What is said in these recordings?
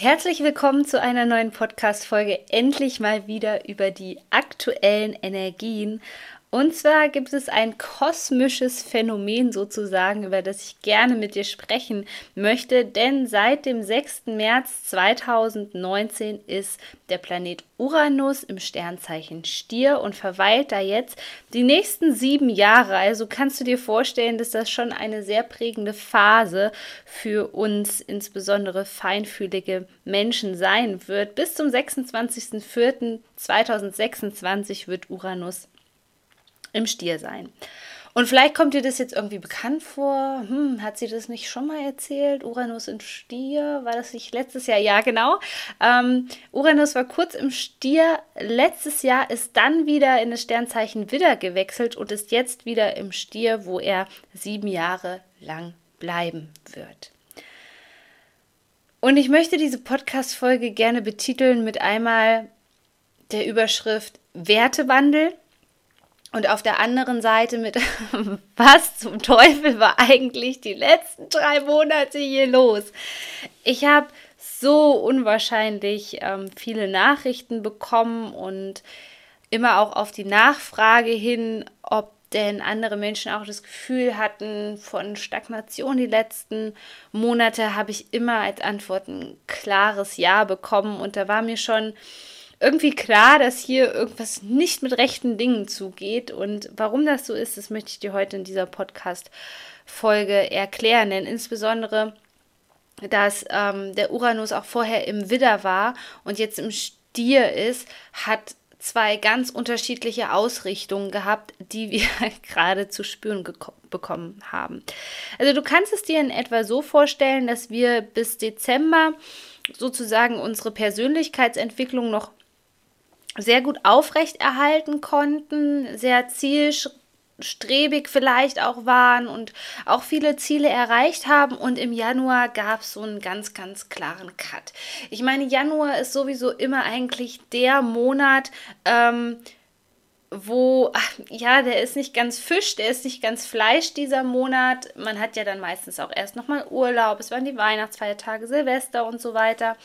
Herzlich willkommen zu einer neuen Podcast-Folge. Endlich mal wieder über die aktuellen Energien und zwar gibt es ein kosmisches Phänomen sozusagen, über das ich gerne mit dir sprechen möchte, denn seit dem 6. März 2019 ist der Planet Uranus im Sternzeichen Stier und verweilt da jetzt die nächsten sieben Jahre. Also kannst du dir vorstellen, dass das schon eine sehr prägende Phase für uns, insbesondere feinfühlige Menschen sein wird. Bis zum 26.04.2026 wird Uranus im Stier sein. Und vielleicht kommt dir das jetzt irgendwie bekannt vor. Hm, hat sie das nicht schon mal erzählt? Uranus im Stier? War das nicht letztes Jahr? Ja, genau. Ähm, Uranus war kurz im Stier. Letztes Jahr ist dann wieder in das Sternzeichen Widder gewechselt und ist jetzt wieder im Stier, wo er sieben Jahre lang bleiben wird. Und ich möchte diese Podcast-Folge gerne betiteln mit einmal der Überschrift Wertewandel und auf der anderen Seite mit, was zum Teufel war eigentlich die letzten drei Monate hier los? Ich habe so unwahrscheinlich ähm, viele Nachrichten bekommen und immer auch auf die Nachfrage hin, ob denn andere Menschen auch das Gefühl hatten von Stagnation die letzten Monate, habe ich immer als Antwort ein klares Ja bekommen und da war mir schon irgendwie klar, dass hier irgendwas nicht mit rechten Dingen zugeht. Und warum das so ist, das möchte ich dir heute in dieser Podcast-Folge erklären. Denn insbesondere, dass ähm, der Uranus auch vorher im Widder war und jetzt im Stier ist, hat zwei ganz unterschiedliche Ausrichtungen gehabt, die wir gerade zu spüren bekommen haben. Also du kannst es dir in etwa so vorstellen, dass wir bis Dezember sozusagen unsere Persönlichkeitsentwicklung noch sehr gut aufrechterhalten konnten, sehr zielstrebig vielleicht auch waren und auch viele Ziele erreicht haben. Und im Januar gab es so einen ganz, ganz klaren Cut. Ich meine, Januar ist sowieso immer eigentlich der Monat, ähm, wo, ja, der ist nicht ganz Fisch, der ist nicht ganz Fleisch dieser Monat. Man hat ja dann meistens auch erst nochmal Urlaub, es waren die Weihnachtsfeiertage, Silvester und so weiter.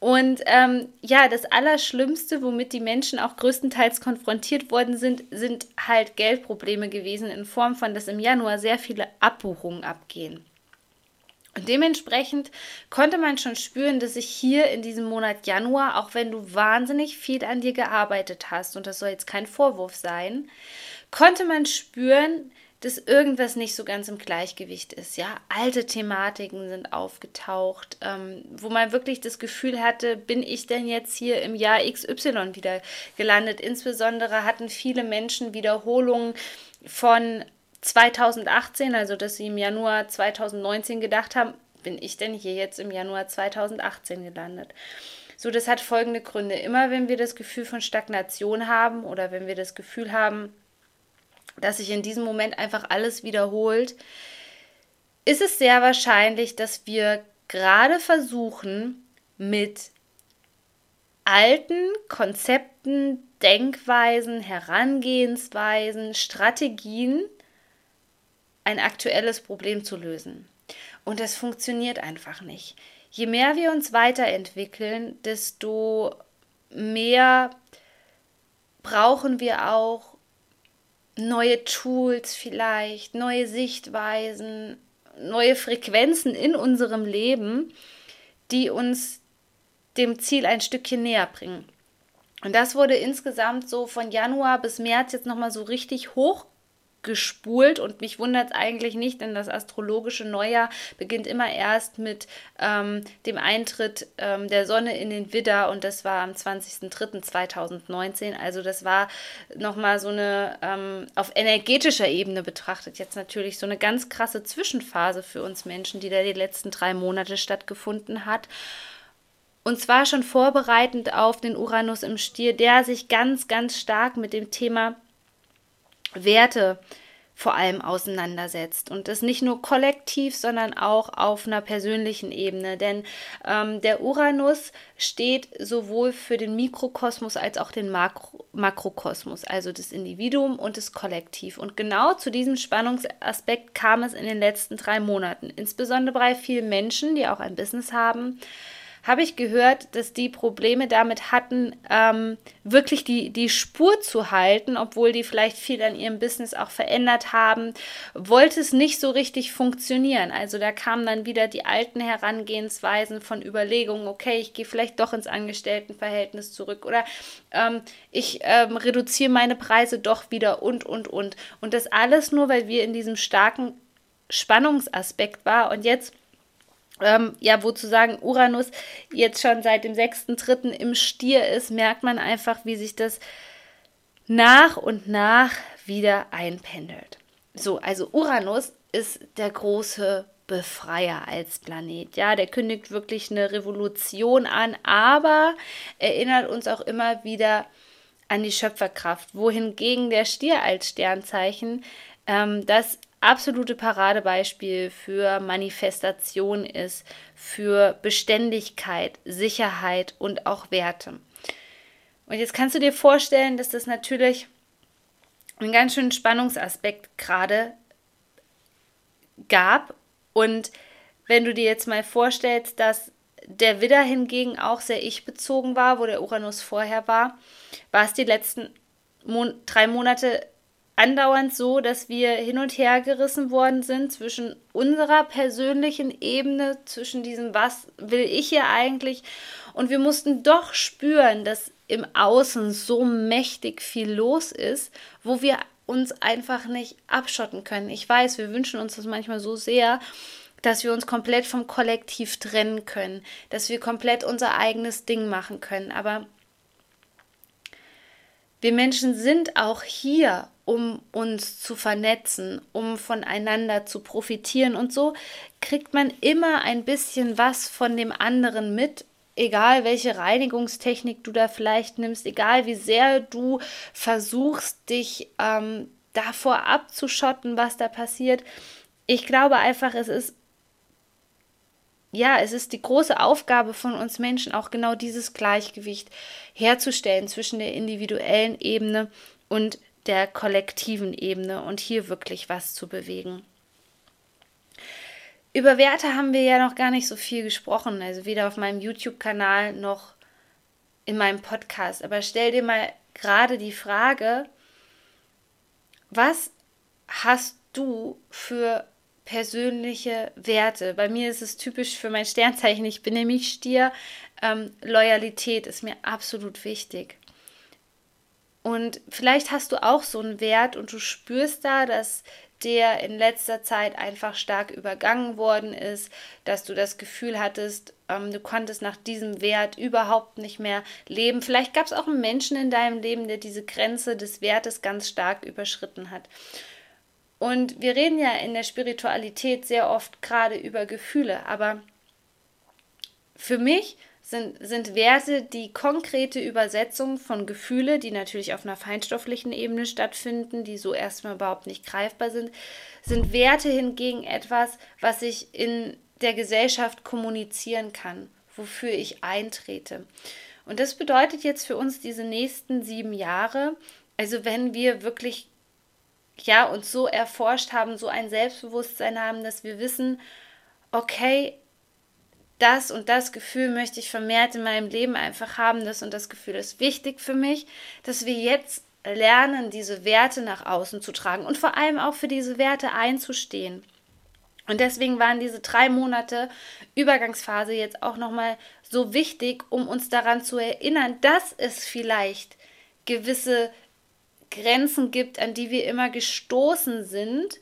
Und ähm, ja, das Allerschlimmste, womit die Menschen auch größtenteils konfrontiert worden sind, sind halt Geldprobleme gewesen in Form von, dass im Januar sehr viele Abbuchungen abgehen. Und dementsprechend konnte man schon spüren, dass sich hier in diesem Monat Januar, auch wenn du wahnsinnig viel an dir gearbeitet hast, und das soll jetzt kein Vorwurf sein, konnte man spüren, dass irgendwas nicht so ganz im Gleichgewicht ist. Ja, alte Thematiken sind aufgetaucht, ähm, wo man wirklich das Gefühl hatte, bin ich denn jetzt hier im Jahr XY wieder gelandet? Insbesondere hatten viele Menschen Wiederholungen von 2018, also dass sie im Januar 2019 gedacht haben, bin ich denn hier jetzt im Januar 2018 gelandet? So, das hat folgende Gründe. Immer wenn wir das Gefühl von Stagnation haben oder wenn wir das Gefühl haben, dass sich in diesem Moment einfach alles wiederholt, ist es sehr wahrscheinlich, dass wir gerade versuchen, mit alten Konzepten, Denkweisen, Herangehensweisen, Strategien ein aktuelles Problem zu lösen. Und das funktioniert einfach nicht. Je mehr wir uns weiterentwickeln, desto mehr brauchen wir auch neue Tools vielleicht, neue Sichtweisen, neue Frequenzen in unserem Leben, die uns dem Ziel ein Stückchen näher bringen. Und das wurde insgesamt so von Januar bis März jetzt nochmal so richtig hoch gespult und mich wundert es eigentlich nicht, denn das astrologische Neujahr beginnt immer erst mit ähm, dem Eintritt ähm, der Sonne in den Widder und das war am 20.03.2019. Also das war nochmal so eine ähm, auf energetischer Ebene betrachtet jetzt natürlich so eine ganz krasse Zwischenphase für uns Menschen, die da die letzten drei Monate stattgefunden hat. Und zwar schon vorbereitend auf den Uranus im Stier, der sich ganz, ganz stark mit dem Thema Werte vor allem auseinandersetzt. Und das nicht nur kollektiv, sondern auch auf einer persönlichen Ebene. Denn ähm, der Uranus steht sowohl für den Mikrokosmos als auch den Makro Makrokosmos, also das Individuum und das Kollektiv. Und genau zu diesem Spannungsaspekt kam es in den letzten drei Monaten. Insbesondere bei vielen Menschen, die auch ein Business haben, habe ich gehört, dass die Probleme damit hatten, ähm, wirklich die, die Spur zu halten, obwohl die vielleicht viel an ihrem Business auch verändert haben, wollte es nicht so richtig funktionieren. Also da kamen dann wieder die alten Herangehensweisen von Überlegungen, okay, ich gehe vielleicht doch ins Angestelltenverhältnis zurück oder ähm, ich ähm, reduziere meine Preise doch wieder und, und, und. Und das alles nur, weil wir in diesem starken Spannungsaspekt war und jetzt ähm, ja, wozu sagen, Uranus jetzt schon seit dem 6.3. im Stier ist, merkt man einfach, wie sich das nach und nach wieder einpendelt. So, also Uranus ist der große Befreier als Planet. Ja, der kündigt wirklich eine Revolution an, aber erinnert uns auch immer wieder an die Schöpferkraft, wohingegen der Stier als Sternzeichen ähm, das absolute Paradebeispiel für Manifestation ist, für Beständigkeit, Sicherheit und auch Werte. Und jetzt kannst du dir vorstellen, dass das natürlich einen ganz schönen Spannungsaspekt gerade gab. Und wenn du dir jetzt mal vorstellst, dass der Widder hingegen auch sehr ich-bezogen war, wo der Uranus vorher war, war es die letzten Mon drei Monate andauernd so, dass wir hin und her gerissen worden sind zwischen unserer persönlichen Ebene, zwischen diesem, was will ich hier eigentlich? Und wir mussten doch spüren, dass im Außen so mächtig viel los ist, wo wir uns einfach nicht abschotten können. Ich weiß, wir wünschen uns das manchmal so sehr, dass wir uns komplett vom Kollektiv trennen können, dass wir komplett unser eigenes Ding machen können. Aber wir Menschen sind auch hier, um uns zu vernetzen, um voneinander zu profitieren. Und so kriegt man immer ein bisschen was von dem anderen mit, egal welche Reinigungstechnik du da vielleicht nimmst, egal wie sehr du versuchst, dich ähm, davor abzuschotten, was da passiert. Ich glaube einfach, es ist ja, es ist die große Aufgabe von uns Menschen, auch genau dieses Gleichgewicht herzustellen zwischen der individuellen Ebene und der kollektiven Ebene und hier wirklich was zu bewegen. Über Werte haben wir ja noch gar nicht so viel gesprochen, also weder auf meinem YouTube-Kanal noch in meinem Podcast. Aber stell dir mal gerade die Frage, was hast du für persönliche Werte? Bei mir ist es typisch für mein Sternzeichen, ich bin nämlich Stier. Ähm, Loyalität ist mir absolut wichtig. Und vielleicht hast du auch so einen Wert und du spürst da, dass der in letzter Zeit einfach stark übergangen worden ist, dass du das Gefühl hattest, ähm, du konntest nach diesem Wert überhaupt nicht mehr leben. Vielleicht gab es auch einen Menschen in deinem Leben, der diese Grenze des Wertes ganz stark überschritten hat. Und wir reden ja in der Spiritualität sehr oft gerade über Gefühle, aber für mich sind, sind Werte die konkrete Übersetzung von Gefühle, die natürlich auf einer feinstofflichen Ebene stattfinden, die so erstmal überhaupt nicht greifbar sind, sind Werte hingegen etwas, was ich in der Gesellschaft kommunizieren kann, wofür ich eintrete. Und das bedeutet jetzt für uns diese nächsten sieben Jahre, also wenn wir wirklich ja uns so erforscht haben, so ein Selbstbewusstsein haben, dass wir wissen, okay, das und das Gefühl möchte ich vermehrt in meinem Leben einfach haben, das und das Gefühl ist wichtig für mich, dass wir jetzt lernen, diese Werte nach außen zu tragen und vor allem auch für diese Werte einzustehen. Und deswegen waren diese drei Monate Übergangsphase jetzt auch nochmal so wichtig, um uns daran zu erinnern, dass es vielleicht gewisse Grenzen gibt, an die wir immer gestoßen sind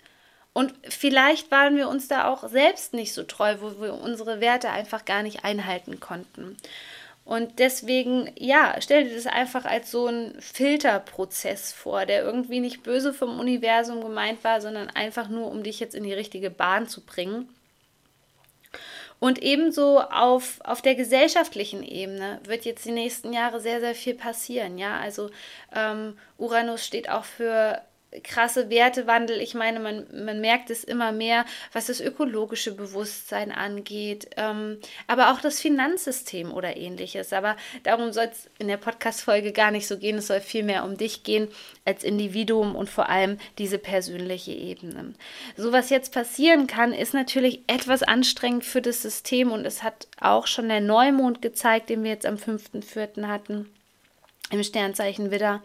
und vielleicht waren wir uns da auch selbst nicht so treu, wo wir unsere Werte einfach gar nicht einhalten konnten. Und deswegen, ja, stell dir das einfach als so einen Filterprozess vor, der irgendwie nicht böse vom Universum gemeint war, sondern einfach nur, um dich jetzt in die richtige Bahn zu bringen. Und ebenso auf, auf der gesellschaftlichen Ebene wird jetzt die nächsten Jahre sehr, sehr viel passieren. Ja, also ähm, Uranus steht auch für krasse Wertewandel. Ich meine, man, man merkt es immer mehr, was das ökologische Bewusstsein angeht, ähm, aber auch das Finanzsystem oder ähnliches. Aber darum soll es in der Podcast-Folge gar nicht so gehen. Es soll viel mehr um dich gehen als Individuum und vor allem diese persönliche Ebene. So was jetzt passieren kann, ist natürlich etwas anstrengend für das System und es hat auch schon der Neumond gezeigt, den wir jetzt am 5.4. hatten im Sternzeichen Widder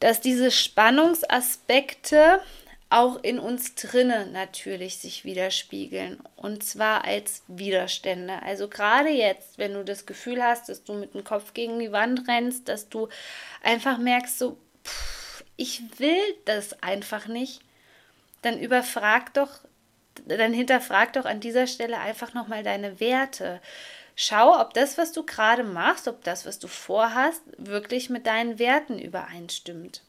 dass diese Spannungsaspekte auch in uns drinnen natürlich sich widerspiegeln und zwar als Widerstände. Also gerade jetzt, wenn du das Gefühl hast, dass du mit dem Kopf gegen die Wand rennst, dass du einfach merkst, so, pff, ich will das einfach nicht, dann überfrag doch, dann hinterfrag doch an dieser Stelle einfach nochmal deine Werte. Schau, ob das, was du gerade machst, ob das, was du vorhast, wirklich mit deinen Werten übereinstimmt.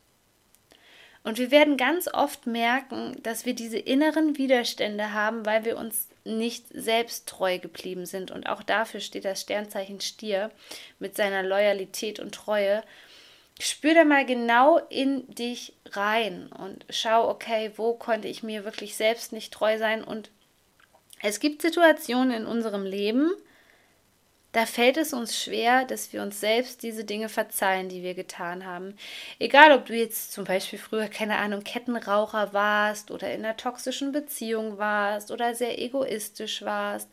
Und wir werden ganz oft merken, dass wir diese inneren Widerstände haben, weil wir uns nicht selbst treu geblieben sind. Und auch dafür steht das Sternzeichen Stier mit seiner Loyalität und Treue. Spür da mal genau in dich rein und schau, okay, wo konnte ich mir wirklich selbst nicht treu sein. Und es gibt Situationen in unserem Leben, da fällt es uns schwer, dass wir uns selbst diese Dinge verzeihen, die wir getan haben. Egal, ob du jetzt zum Beispiel früher, keine Ahnung, Kettenraucher warst oder in einer toxischen Beziehung warst oder sehr egoistisch warst.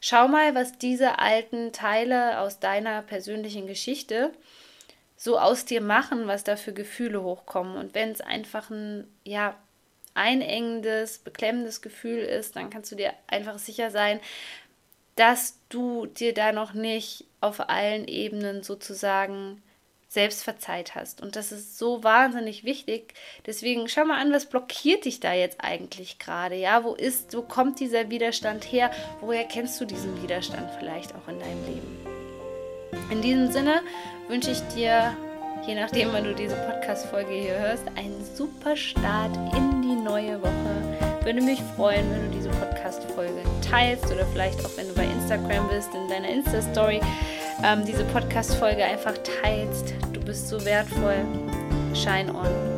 Schau mal, was diese alten Teile aus deiner persönlichen Geschichte so aus dir machen, was da für Gefühle hochkommen. Und wenn es einfach ein, ja, einengendes, beklemmendes Gefühl ist, dann kannst du dir einfach sicher sein, dass du dir da noch nicht auf allen Ebenen sozusagen selbst verzeiht hast. Und das ist so wahnsinnig wichtig. Deswegen schau mal an, was blockiert dich da jetzt eigentlich gerade? Ja, wo ist, wo kommt dieser Widerstand her? Woher kennst du diesen Widerstand vielleicht auch in deinem Leben? In diesem Sinne wünsche ich dir, je nachdem, wann du diese Podcast-Folge hier hörst, einen super Start in die neue Woche würde mich freuen, wenn du diese Podcast-Folge teilst oder vielleicht auch, wenn du bei Instagram bist, in deiner Insta-Story ähm, diese Podcast-Folge einfach teilst. Du bist so wertvoll. Shine on.